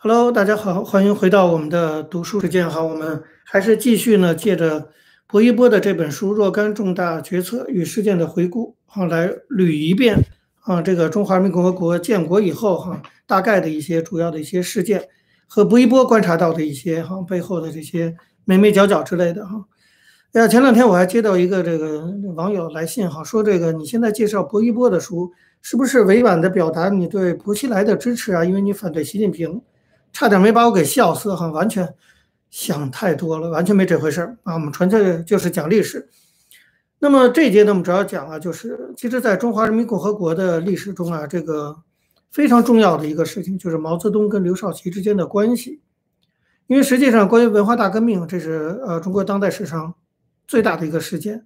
Hello，大家好，欢迎回到我们的读书时间哈。我们还是继续呢，借着薄一波的这本书《若干重大决策与事件的回顾》哈，来捋一遍啊，这个中华人民共和国建国以后哈，大概的一些主要的一些事件和薄一波观察到的一些哈背后的这些眉眉角角之类的哈。哎呀，前两天我还接到一个这个网友来信哈，说这个你现在介绍薄一波的书，是不是委婉的表达你对薄熙来的支持啊？因为你反对习近平。差点没把我给笑死哈，完全想太多了，完全没这回事儿啊！我们纯粹就是讲历史。那么这一节呢，我们主要讲啊，就是其实在中华人民共和国的历史中啊，这个非常重要的一个事情就是毛泽东跟刘少奇之间的关系。因为实际上，关于文化大革命，这是呃中国当代史上最大的一个事件。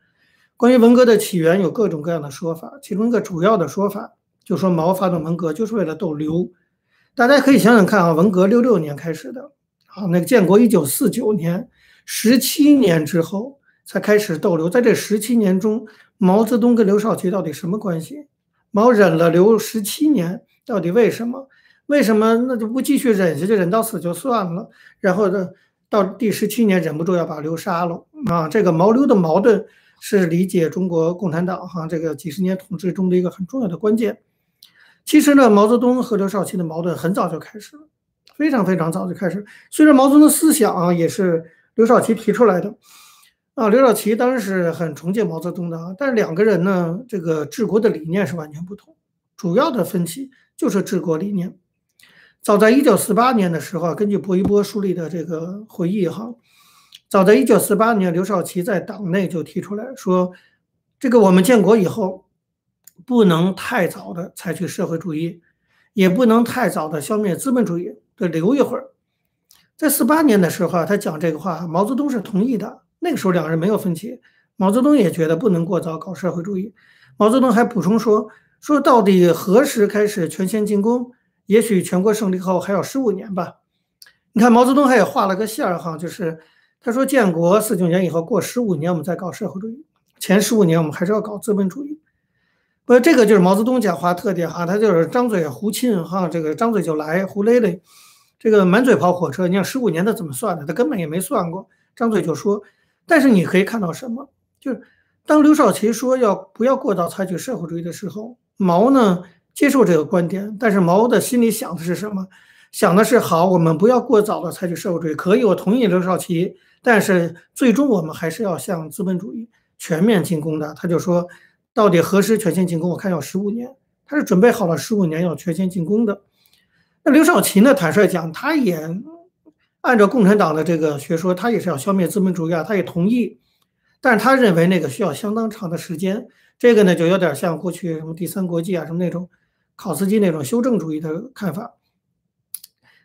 关于文革的起源，有各种各样的说法，其中一个主要的说法就说毛发动文革就是为了斗刘。大家可以想想看啊，文革六六年开始的，啊，那个建国一九四九年，十七年之后才开始逗留。在这十七年中，毛泽东跟刘少奇到底什么关系？毛忍了刘十七年，到底为什么？为什么那就不继续忍下去，忍到死就算了？然后呢，到第十七年忍不住要把刘杀了啊！这个毛刘的矛盾是理解中国共产党哈这个几十年统治中的一个很重要的关键。其实呢，毛泽东和刘少奇的矛盾很早就开始了，非常非常早就开始。虽然毛泽东思想也是刘少奇提出来的，啊，刘少奇当然是很崇敬毛泽东的，但是两个人呢，这个治国的理念是完全不同，主要的分歧就是治国理念。早在一九四八年的时候，根据薄一波书里的这个回忆哈，早在一九四八年，刘少奇在党内就提出来说，这个我们建国以后。不能太早的采取社会主义，也不能太早的消灭资本主义，得留一会儿。在四八年的时候，他讲这个话，毛泽东是同意的。那个时候两个人没有分歧，毛泽东也觉得不能过早搞社会主义。毛泽东还补充说：“说到底何时开始全线进攻？也许全国胜利后还要十五年吧。”你看，毛泽东还也画了个线儿哈，就是他说建国四九年以后过十五年我们再搞社会主义，前十五年我们还是要搞资本主义。不，这个就是毛泽东讲话特点哈，他就是张嘴胡沁哈，这个张嘴就来胡咧咧，这个满嘴跑火车。你看十五年他怎么算的？他根本也没算过，张嘴就说。但是你可以看到什么？就是当刘少奇说要不要过早采取社会主义的时候，毛呢接受这个观点，但是毛的心里想的是什么？想的是好，我们不要过早的采取社会主义，可以，我同意刘少奇，但是最终我们还是要向资本主义全面进攻的。他就说。到底何时全线进攻？我看要十五年，他是准备好了十五年要全线进攻的。那刘少奇呢？坦率讲，他也按照共产党的这个学说，他也是要消灭资本主义啊，他也同意。但是他认为那个需要相当长的时间，这个呢就有点像过去什么第三国际啊什么那种考斯基那种修正主义的看法。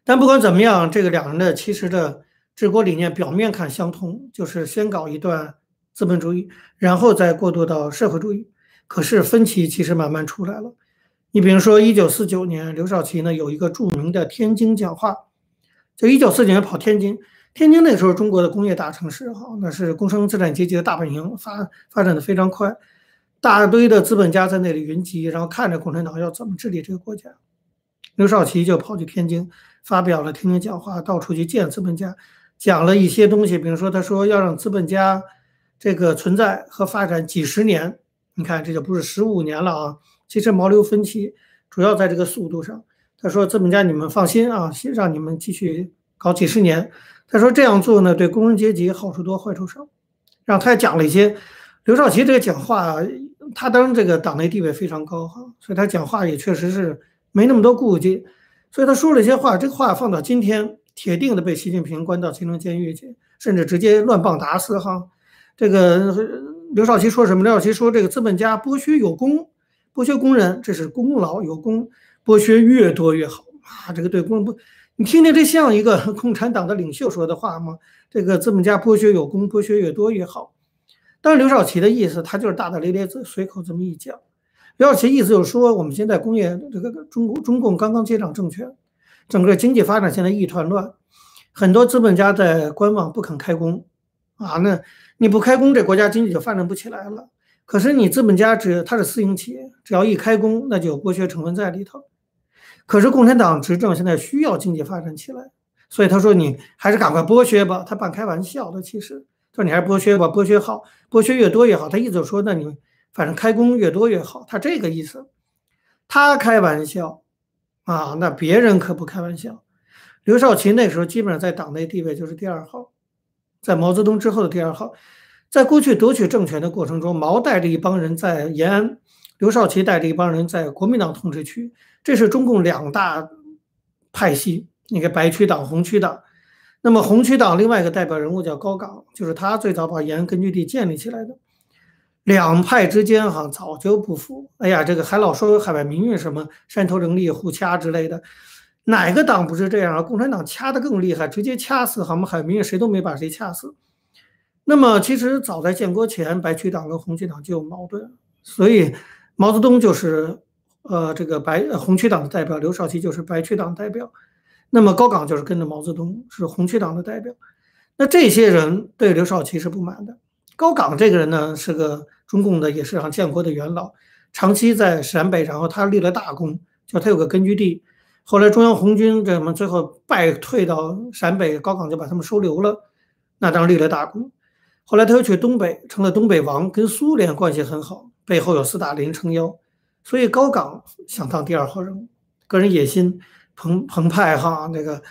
但不管怎么样，这个两人的其实的治国理念表面看相同，就是先搞一段资本主义，然后再过渡到社会主义。可是分歧其实慢慢出来了。你比如说，一九四九年，刘少奇呢有一个著名的天津讲话，就一九四九年跑天津。天津那时候中国的工业大城市，哈，那是工商资产阶级的大本营，发发展的非常快，大堆的资本家在那里云集，然后看着共产党要怎么治理这个国家。刘少奇就跑去天津，发表了天津讲话，到处去见资本家，讲了一些东西，比如说他说要让资本家这个存在和发展几十年。你看，这就不是十五年了啊！其实毛刘分歧主要在这个速度上。他说：“资本家，你们放心啊，先让你们继续搞几十年。”他说：“这样做呢，对工人阶级好处多，坏处少。”然后他还讲了一些刘少奇这个讲话，他当这个党内地位非常高哈，所以他讲话也确实是没那么多顾忌。所以他说了一些话，这个话放到今天，铁定的被习近平关到京城监狱去，甚至直接乱棒打死哈。这个。刘少奇说什么？刘少奇说：“这个资本家剥削有功，剥削工人，这是功劳有功，剥削越多越好啊！这个对工人不，你听听，这像一个 共产党的领袖说的话吗？这个资本家剥削有功，剥削越多越好。但是刘少奇的意思，他就是大大咧咧，随口这么一讲。刘少奇意思就是说，我们现在工业这个中国中共刚刚接掌政权，整个经济发展现在一团乱，很多资本家在观望，不肯开工啊，那。”你不开工，这国家经济就发展不起来了。可是你资本家只他是私营企业，只要一开工，那就有剥削成分在里头。可是共产党执政现在需要经济发展起来，所以他说你还是赶快剥削吧。他半开玩笑的，其实说你还是剥削吧，剥削好，剥削越多越好。他意思说，那你反正开工越多越好，他这个意思。他开玩笑啊，那别人可不开玩笑。刘少奇那时候基本上在党内地位就是第二号，在毛泽东之后的第二号。在过去夺取政权的过程中，毛带着一帮人在延安，刘少奇带着一帮人在国民党统治区，这是中共两大派系，那个白区党、红区党。那么红区党另外一个代表人物叫高岗，就是他最早把延安根据地建立起来的。两派之间哈早就不服，哎呀，这个还老说海外民运什么山头林立互掐之类的，哪个党不是这样啊？共产党掐得更厉害，直接掐死我们海外民运，谁都没把谁掐死。那么，其实早在建国前，白区党跟红区党就有矛盾，所以毛泽东就是呃这个白红区党的代表，刘少奇就是白区党代表，那么高岗就是跟着毛泽东是红区党的代表。那这些人对刘少奇是不满的。高岗这个人呢，是个中共的，也是上建国的元老，长期在陕北，然后他立了大功，就他有个根据地。后来中央红军这么最后败退到陕北，高岗就把他们收留了，那当然立了大功。后来他又去东北，成了东北王，跟苏联关系很好，背后有斯大林撑腰，所以高岗想当第二号人物，个人野心澎澎湃哈。那个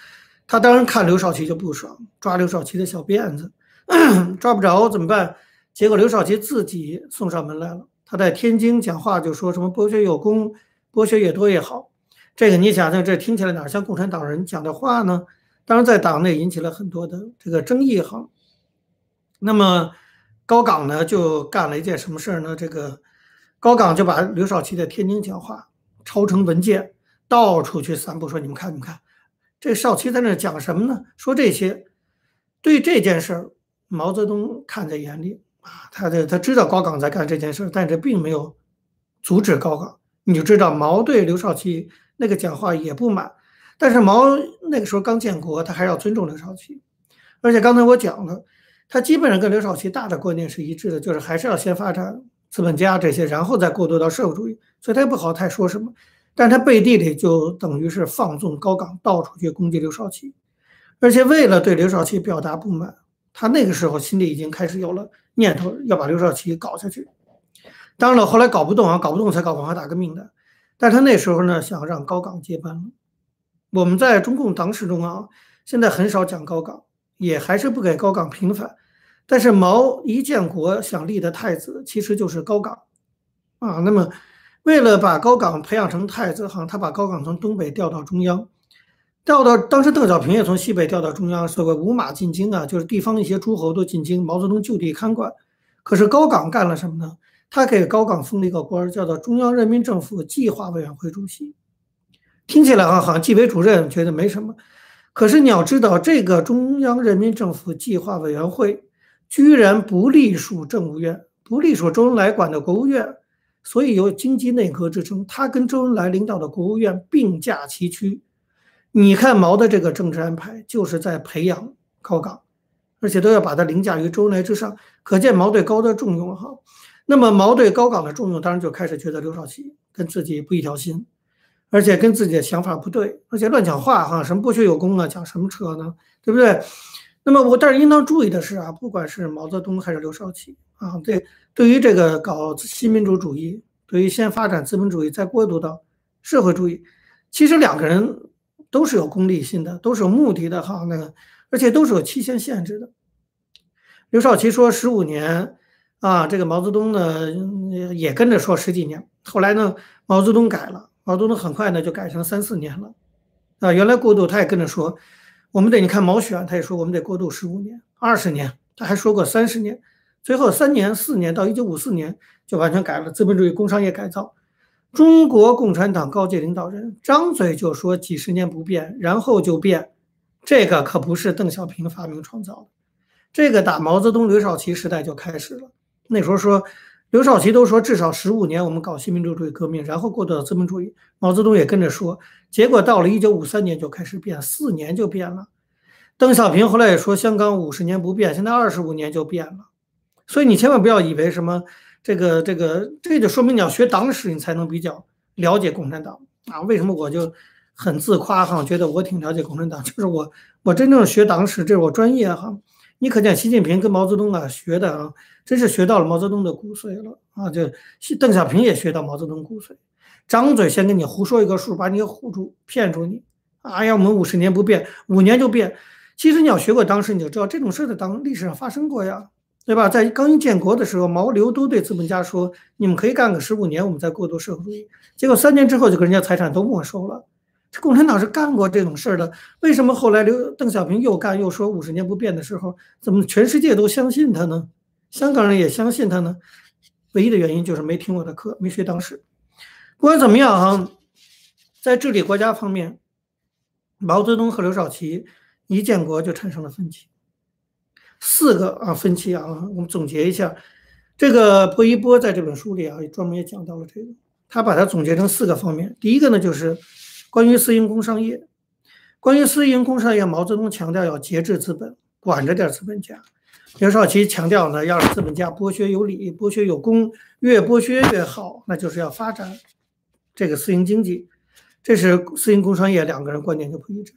他当然看刘少奇就不爽，抓刘少奇的小辫子，抓不着怎么办？结果刘少奇自己送上门来了。他在天津讲话就说什么剥削有功，剥削越多越好。这个你想想，这听起来哪像共产党人讲的话呢？当然在党内引起了很多的这个争议哈。那么高岗呢，就干了一件什么事儿呢？这个高岗就把刘少奇的天津讲话抄成文件，到处去散布，说你们看，你们看，这少奇在那讲什么呢？说这些。对这件事儿，毛泽东看在眼里啊，他的他知道高岗在干这件事，但这并没有阻止高岗。你就知道毛对刘少奇那个讲话也不满，但是毛那个时候刚建国，他还要尊重刘少奇，而且刚才我讲了。他基本上跟刘少奇大的观念是一致的，就是还是要先发展资本家这些，然后再过渡到社会主义。所以他也不好太说什么，但他背地里就等于是放纵高岗，到处去攻击刘少奇，而且为了对刘少奇表达不满，他那个时候心里已经开始有了念头，要把刘少奇搞下去。当然了，后来搞不动啊，搞不动才搞文化大革命的。但他那时候呢，想让高岗接班。我们在中共党史中啊，现在很少讲高岗。也还是不给高岗平反，但是毛一建国想立的太子其实就是高岗，啊，那么为了把高岗培养成太子，好像，他把高岗从东北调到中央，调到当时邓小平也从西北调到中央，所谓五马进京啊，就是地方一些诸侯都进京，毛泽东就地看管。可是高岗干了什么呢？他给高岗封了一个官，叫做中央人民政府计划委员会主席，听起来啊，好像纪委主任，觉得没什么。可是你要知道，这个中央人民政府计划委员会居然不隶属政务院，不隶属周恩来管的国务院，所以有经济内阁之称。他跟周恩来领导的国务院并驾齐驱。你看毛的这个政治安排，就是在培养高岗，而且都要把他凌驾于周恩来之上，可见毛对高的重用哈。那么毛对高岗的重用，当然就开始觉得刘少奇跟自己不一条心。而且跟自己的想法不对，而且乱讲话哈，什么剥削有功啊，讲什么车呢？对不对？那么我但是应当注意的是啊，不管是毛泽东还是刘少奇啊，对，对于这个搞新民主主义，对于先发展资本主义再过渡到社会主义，其实两个人都是有功利性的，都是有目的的哈。那个而且都是有期限限制的。刘少奇说十五年啊，这个毛泽东呢也跟着说十几年，后来呢毛泽东改了。毛泽东很快呢就改成三四年了，啊，原来过渡他也跟着说，我们得你看毛选他也说我们得过渡十五年、二十年，他还说过三十年，最后三年、四年到一九五四年就完全改了资本主义工商业改造。中国共产党高级领导人张嘴就说几十年不变，然后就变，这个可不是邓小平发明创造的，这个打毛泽东、刘少奇时代就开始了，那时候说。刘少奇都说至少十五年，我们搞新民主主义革命，然后过渡到资本主义。毛泽东也跟着说，结果到了一九五三年就开始变，四年就变了。邓小平后来也说，香港五十年不变，现在二十五年就变了。所以你千万不要以为什么这个这个，这就说明你要学党史，你才能比较了解共产党啊。为什么我就很自夸哈，觉得我挺了解共产党，就是我我真正学党史，这是我专业哈。你可见习近平跟毛泽东啊学的啊，真是学到了毛泽东的骨髓了啊！就邓小平也学到毛泽东骨髓，张嘴先跟你胡说一个数，把你唬住，骗住你。哎呀，我们五十年不变，五年就变。其实你要学过当时，你就知道这种事在当历史上发生过呀，对吧？在刚一建国的时候，毛刘都对资本家说：“你们可以干个十五年，我们再过渡社会主义。”结果三年之后就给人家财产都没收了。共产党是干过这种事儿的。为什么后来刘邓小平又干又说五十年不变的时候，怎么全世界都相信他呢？香港人也相信他呢？唯一的原因就是没听我的课，没学党史。不管怎么样啊，在治理国家方面，毛泽东和刘少奇。一建国就产生了分歧，四个啊分歧啊，我们总结一下，这个薄一波在这本书里啊，专门也讲到了这个，他把它总结成四个方面。第一个呢，就是关于私营工商业，关于私营工商业，毛泽东强调要节制资本，管着点资本家；刘少奇强调呢，要让资本家剥削有理，剥削有功，越剥削越好，那就是要发展这个私营经济。这是私营工商业两个人观点就不一致。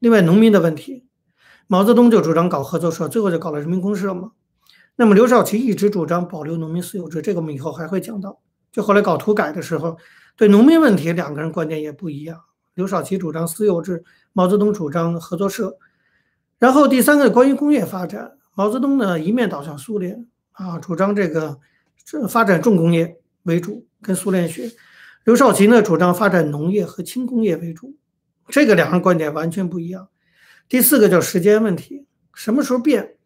另外，农民的问题，毛泽东就主张搞合作社，最后就搞了人民公社嘛。那么刘少奇一直主张保留农民私有制，这个我们以后还会讲到。就后来搞土改的时候，对农民问题两个人观点也不一样。刘少奇主张私有制，毛泽东主张合作社。然后第三个关于工业发展，毛泽东呢一面倒向苏联啊，主张这个这发展重工业为主，跟苏联学。刘少奇呢主张发展农业和轻工业为主。这个两人观点完全不一样。第四个叫时间问题，什么时候变？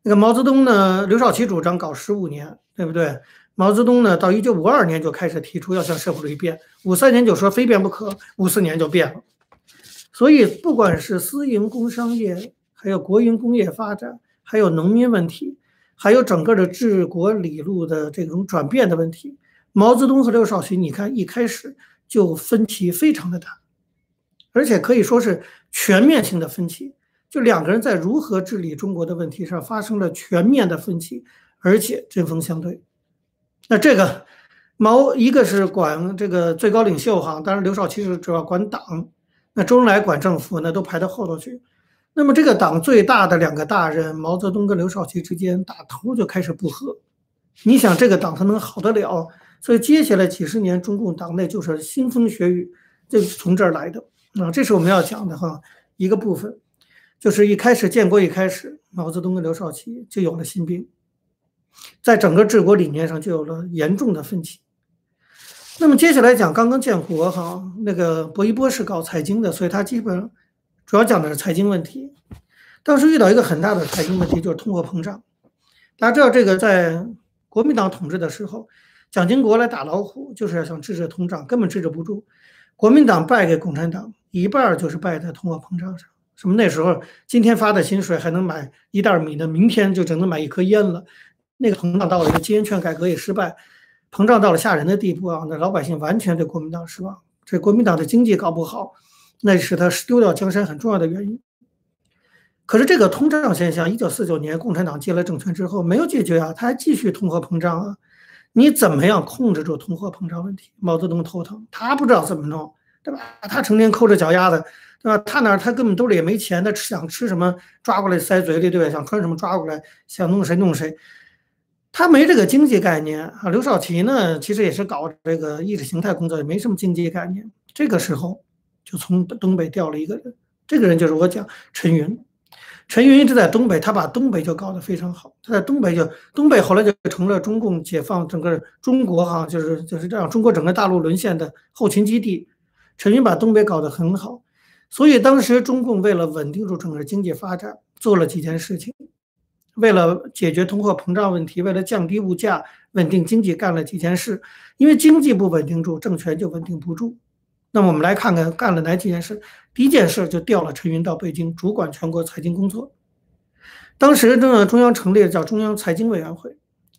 那个毛泽东呢？刘少奇主张搞十五年，对不对？毛泽东呢？到一九五二年就开始提出要向社会主义变，五三年就说非变不可，五四年就变了。所以，不管是私营工商业，还有国营工业发展，还有农民问题，还有整个的治国理路的这种转变的问题，毛泽东和刘少奇，你看一开始就分歧非常的大。而且可以说是全面性的分歧，就两个人在如何治理中国的问题上发生了全面的分歧，而且针锋相对。那这个毛一个是管这个最高领袖哈，当然刘少奇是主要管党，那周恩来管政府那都排到后头去。那么这个党最大的两个大人毛泽东跟刘少奇之间打头就开始不和，你想这个党他能好得了？所以接下来几十年中共党内就是腥风血雨，就是从这儿来的。啊，这是我们要讲的哈一个部分，就是一开始建国一开始，毛泽东跟刘少奇就有了心病，在整个治国理念上就有了严重的分歧。那么接下来讲刚刚建国哈，那个薄一波是搞财经的，所以他基本上主要讲的是财经问题。当时遇到一个很大的财经问题，就是通货膨胀。大家知道这个在国民党统治的时候，蒋经国来打老虎，就是要想制止通胀，根本制止不住。国民党败给共产党。一半就是败在通货膨胀上。什么那时候今天发的薪水还能买一袋米呢，明天就只能买一颗烟了。那个膨胀到了，这金圆券改革也失败，膨胀到了吓人的地步啊！那老百姓完全对国民党失望。这国民党的经济搞不好，那是他丢掉江山很重要的原因。可是这个通胀现象，一九四九年共产党接了政权之后没有解决啊，他还继续通货膨胀啊。你怎么样控制住通货膨胀问题？毛泽东头疼，他不知道怎么弄。对吧？他成天抠着脚丫子，对吧？他哪他根本兜里也没钱，他吃想吃什么抓过来塞嘴里，对吧？想穿什么抓过来，想弄谁弄谁，他没这个经济概念啊。刘少奇呢，其实也是搞这个意识形态工作，也没什么经济概念。这个时候就从东北调了一个人，这个人就是我讲陈云。陈云一直在东北，他把东北就搞得非常好。他在东北就东北后来就成了中共解放整个中国哈，就是就是这样，中国整个大陆沦陷的后勤基地。陈云把东北搞得很好，所以当时中共为了稳定住整个经济发展，做了几件事情。为了解决通货膨胀问题，为了降低物价、稳定经济，干了几件事。因为经济不稳定住，政权就稳定不住。那么我们来看看干了哪几件事。第一件事就调了陈云到北京，主管全国财经工作。当时呢，中央成立了叫中央财经委员会，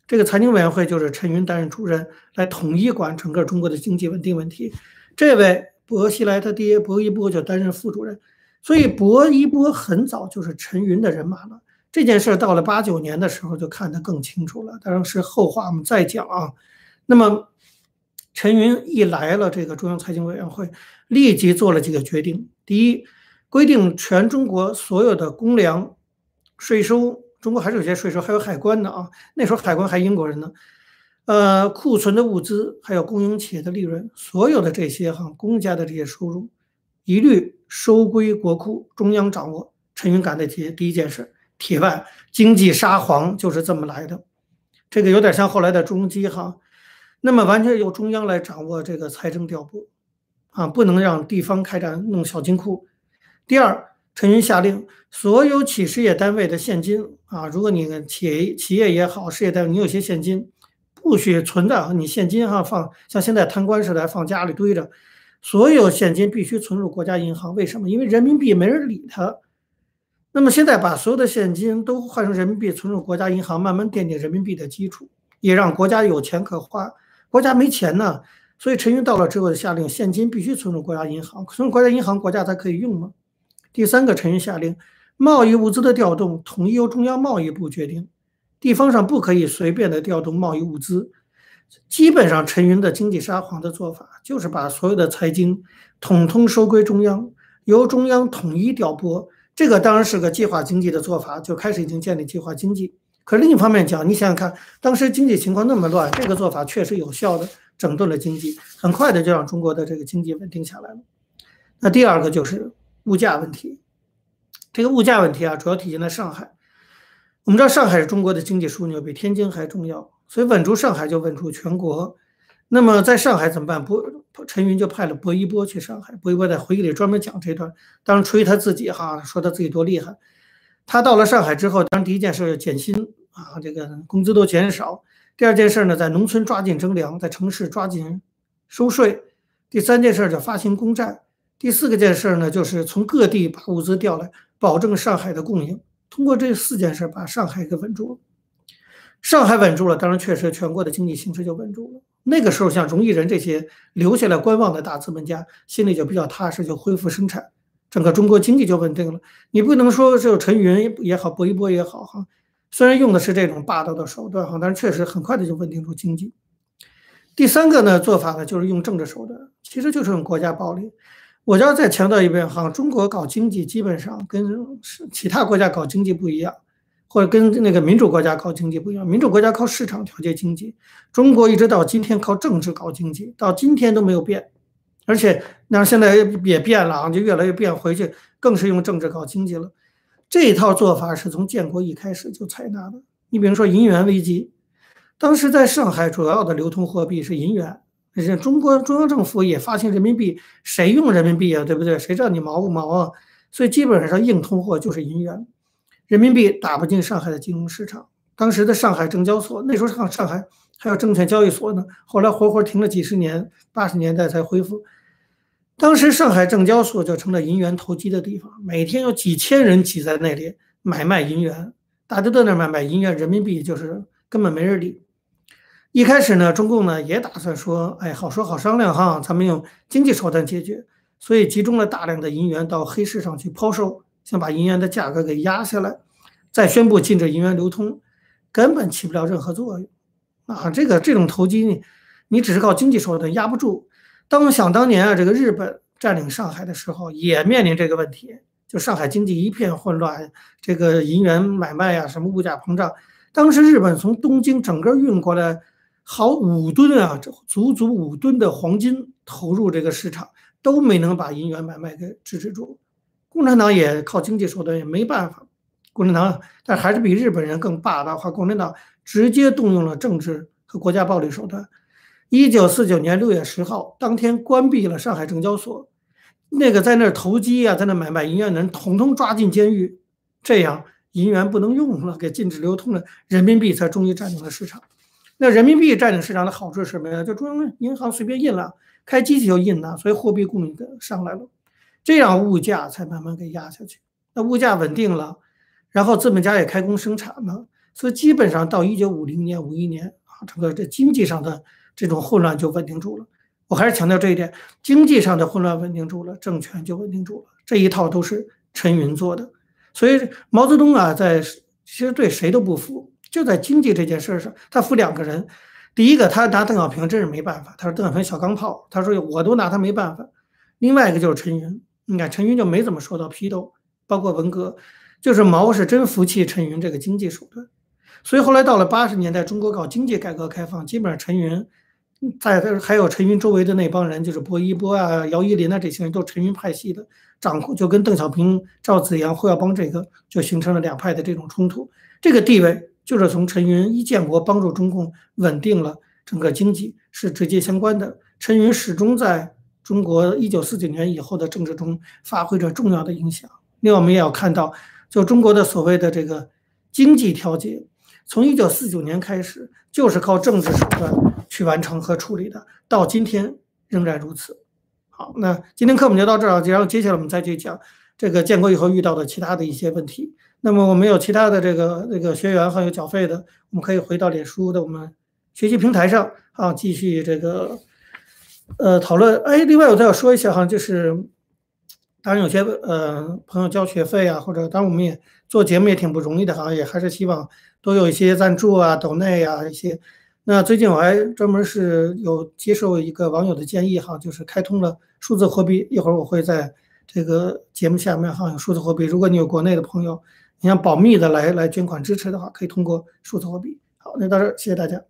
这个财经委员会就是陈云担任主任，来统一管整个中国的经济稳定问题。这位。薄熙来他爹薄一波就担任副主任，所以薄一波很早就是陈云的人马了。这件事到了八九年的时候就看得更清楚了，当然是后话，我们再讲啊。那么陈云一来了这个中央财经委员会，立即做了几个决定：第一，规定全中国所有的公粮、税收，中国还是有些税收，还有海关的啊，那时候海关还英国人呢。呃，库存的物资，还有公营企业的利润，所有的这些哈，公家的这些收入，一律收归国库，中央掌握。陈云干的第第一件事，铁腕经济沙皇就是这么来的。这个有点像后来的中基哈，那么完全由中央来掌握这个财政调拨，啊，不能让地方开展弄小金库。第二，陈云下令，所有企事业单位的现金啊，如果你企业企业也好，事业单位你有些现金。不许存在，你现金哈放像现在贪官似的放家里堆着，所有现金必须存入国家银行。为什么？因为人民币没人理它。那么现在把所有的现金都换成人民币存入国家银行，慢慢奠定人民币的基础，也让国家有钱可花。国家没钱呢，所以陈云到了之后下令，现金必须存入国家银行，存入国家银行，国家才可以用吗？第三个，陈云下令，贸易物资的调动统一由中央贸易部决定。地方上不可以随便的调动贸易物资，基本上陈云的经济沙皇的做法就是把所有的财经统统收归中央，由中央统一调拨。这个当然是个计划经济的做法，就开始已经建立计划经济。可是另一方面讲，你想想看，当时经济情况那么乱，这个做法确实有效的整顿了经济，很快的就让中国的这个经济稳定下来了。那第二个就是物价问题，这个物价问题啊，主要体现在上海。我们知道上海是中国的经济枢纽，比天津还重要，所以稳住上海就稳住全国。那么在上海怎么办？不，陈云就派了薄一波去上海。薄一波在回忆里专门讲这段，当然吹他自己哈，说他自己多厉害。他到了上海之后，当然第一件事减薪啊，这个工资都减少。第二件事呢，在农村抓紧征粮，在城市抓紧收税。第三件事叫发行公债。第四个件事呢，就是从各地把物资调来，保证上海的供应。通过这四件事把上海给稳住了，上海稳住了，当然确实全国的经济形势就稳住了。那个时候，像荣毅仁这些留下来观望的大资本家，心里就比较踏实，就恢复生产，整个中国经济就稳定了。你不能说只有陈云也好，薄一波也好，哈，虽然用的是这种霸道的手段，哈，但是确实很快的就稳定住经济。第三个呢做法呢，就是用政治手段，其实就是用国家暴力。我要再强调一遍哈，中国搞经济基本上跟其他国家搞经济不一样，或者跟那个民主国家搞经济不一样。民主国家靠市场调节经济，中国一直到今天靠政治搞经济，到今天都没有变。而且那现在也变了啊，就越来越变回去，更是用政治搞经济了。这一套做法是从建国一开始就采纳的。你比如说银元危机，当时在上海主要的流通货币是银元。是中国中央政府也发行人民币，谁用人民币啊？对不对？谁知道你毛不毛啊？所以基本上硬通货就是银元，人民币打不进上海的金融市场。当时的上海证交所，那时候上上海还有证券交易所呢，后来活活停了几十年，八十年代才恢复。当时上海证交所就成了银元投机的地方，每天有几千人挤在那里买卖银元，大家都在那买卖银元，人民币就是根本没人理。一开始呢，中共呢也打算说，哎，好说好商量哈，咱们用经济手段解决，所以集中了大量的银元到黑市上去抛售，想把银元的价格给压下来，再宣布禁止银元流通，根本起不了任何作用啊！这个这种投机，你你只是靠经济手段压不住。当想当年啊，这个日本占领上海的时候，也面临这个问题，就上海经济一片混乱，这个银元买卖呀，什么物价膨胀，当时日本从东京整个运过来。好五吨啊，足足五吨的黄金投入这个市场，都没能把银元买卖给支持住。共产党也靠经济手段也没办法。共产党但还是比日本人更霸道化。共产党直接动用了政治和国家暴力手段。一九四九年六月十号当天关闭了上海证交所，那个在那儿投机啊，在那买卖银元的人统统抓进监狱。这样银元不能用了，给禁止流通了，人民币才终于占领了市场。那人民币占领市场的好处是什么呀？就中央银行随便印了，开机器就印了，所以货币供应的上来了，这样物价才慢慢给压下去。那物价稳定了，然后资本家也开工生产了，所以基本上到一九五零年、五一年啊，整个这经济上的这种混乱就稳定住了。我还是强调这一点，经济上的混乱稳定住了，政权就稳定住了。这一套都是陈云做的，所以毛泽东啊，在其实对谁都不服。就在经济这件事上，他服两个人。第一个，他拿邓小平真是没办法，他说邓小平小钢炮，他说我都拿他没办法。另外一个就是陈云，你看陈云就没怎么受到批斗，包括文革，就是毛是真服气陈云这个经济手段。所以后来到了八十年代，中国搞经济改革开放，基本上陈云在还有陈云周围的那帮人，就是薄一波啊、姚依林啊这些人，都陈云派系的，掌控就跟邓小平、赵紫阳、胡耀邦这个就形成了两派的这种冲突。这个地位就是从陈云一建国帮助中共稳定了整个经济是直接相关的。陈云始终在中国一九四九年以后的政治中发挥着重要的影响。另外，我们也要看到，就中国的所谓的这个经济调节。从一九四九年开始，就是靠政治手段去完成和处理的，到今天仍然如此。好，那今天课本就到这儿，然后接下来我们再去讲这个建国以后遇到的其他的一些问题。那么我们有其他的这个这个学员还有缴费的，我们可以回到脸书的我们学习平台上啊，继续这个呃讨论。哎，另外我再要说一下哈，就是当然有些呃朋友交学费啊，或者当然我们也做节目也挺不容易的哈，也还是希望。都有一些赞助啊、抖内啊一些。那最近我还专门是有接受一个网友的建议哈，就是开通了数字货币。一会儿我会在这个节目下面哈有数字货币。如果你有国内的朋友，你想保密的来来捐款支持的话，可以通过数字货币。好，那到这儿，谢谢大家。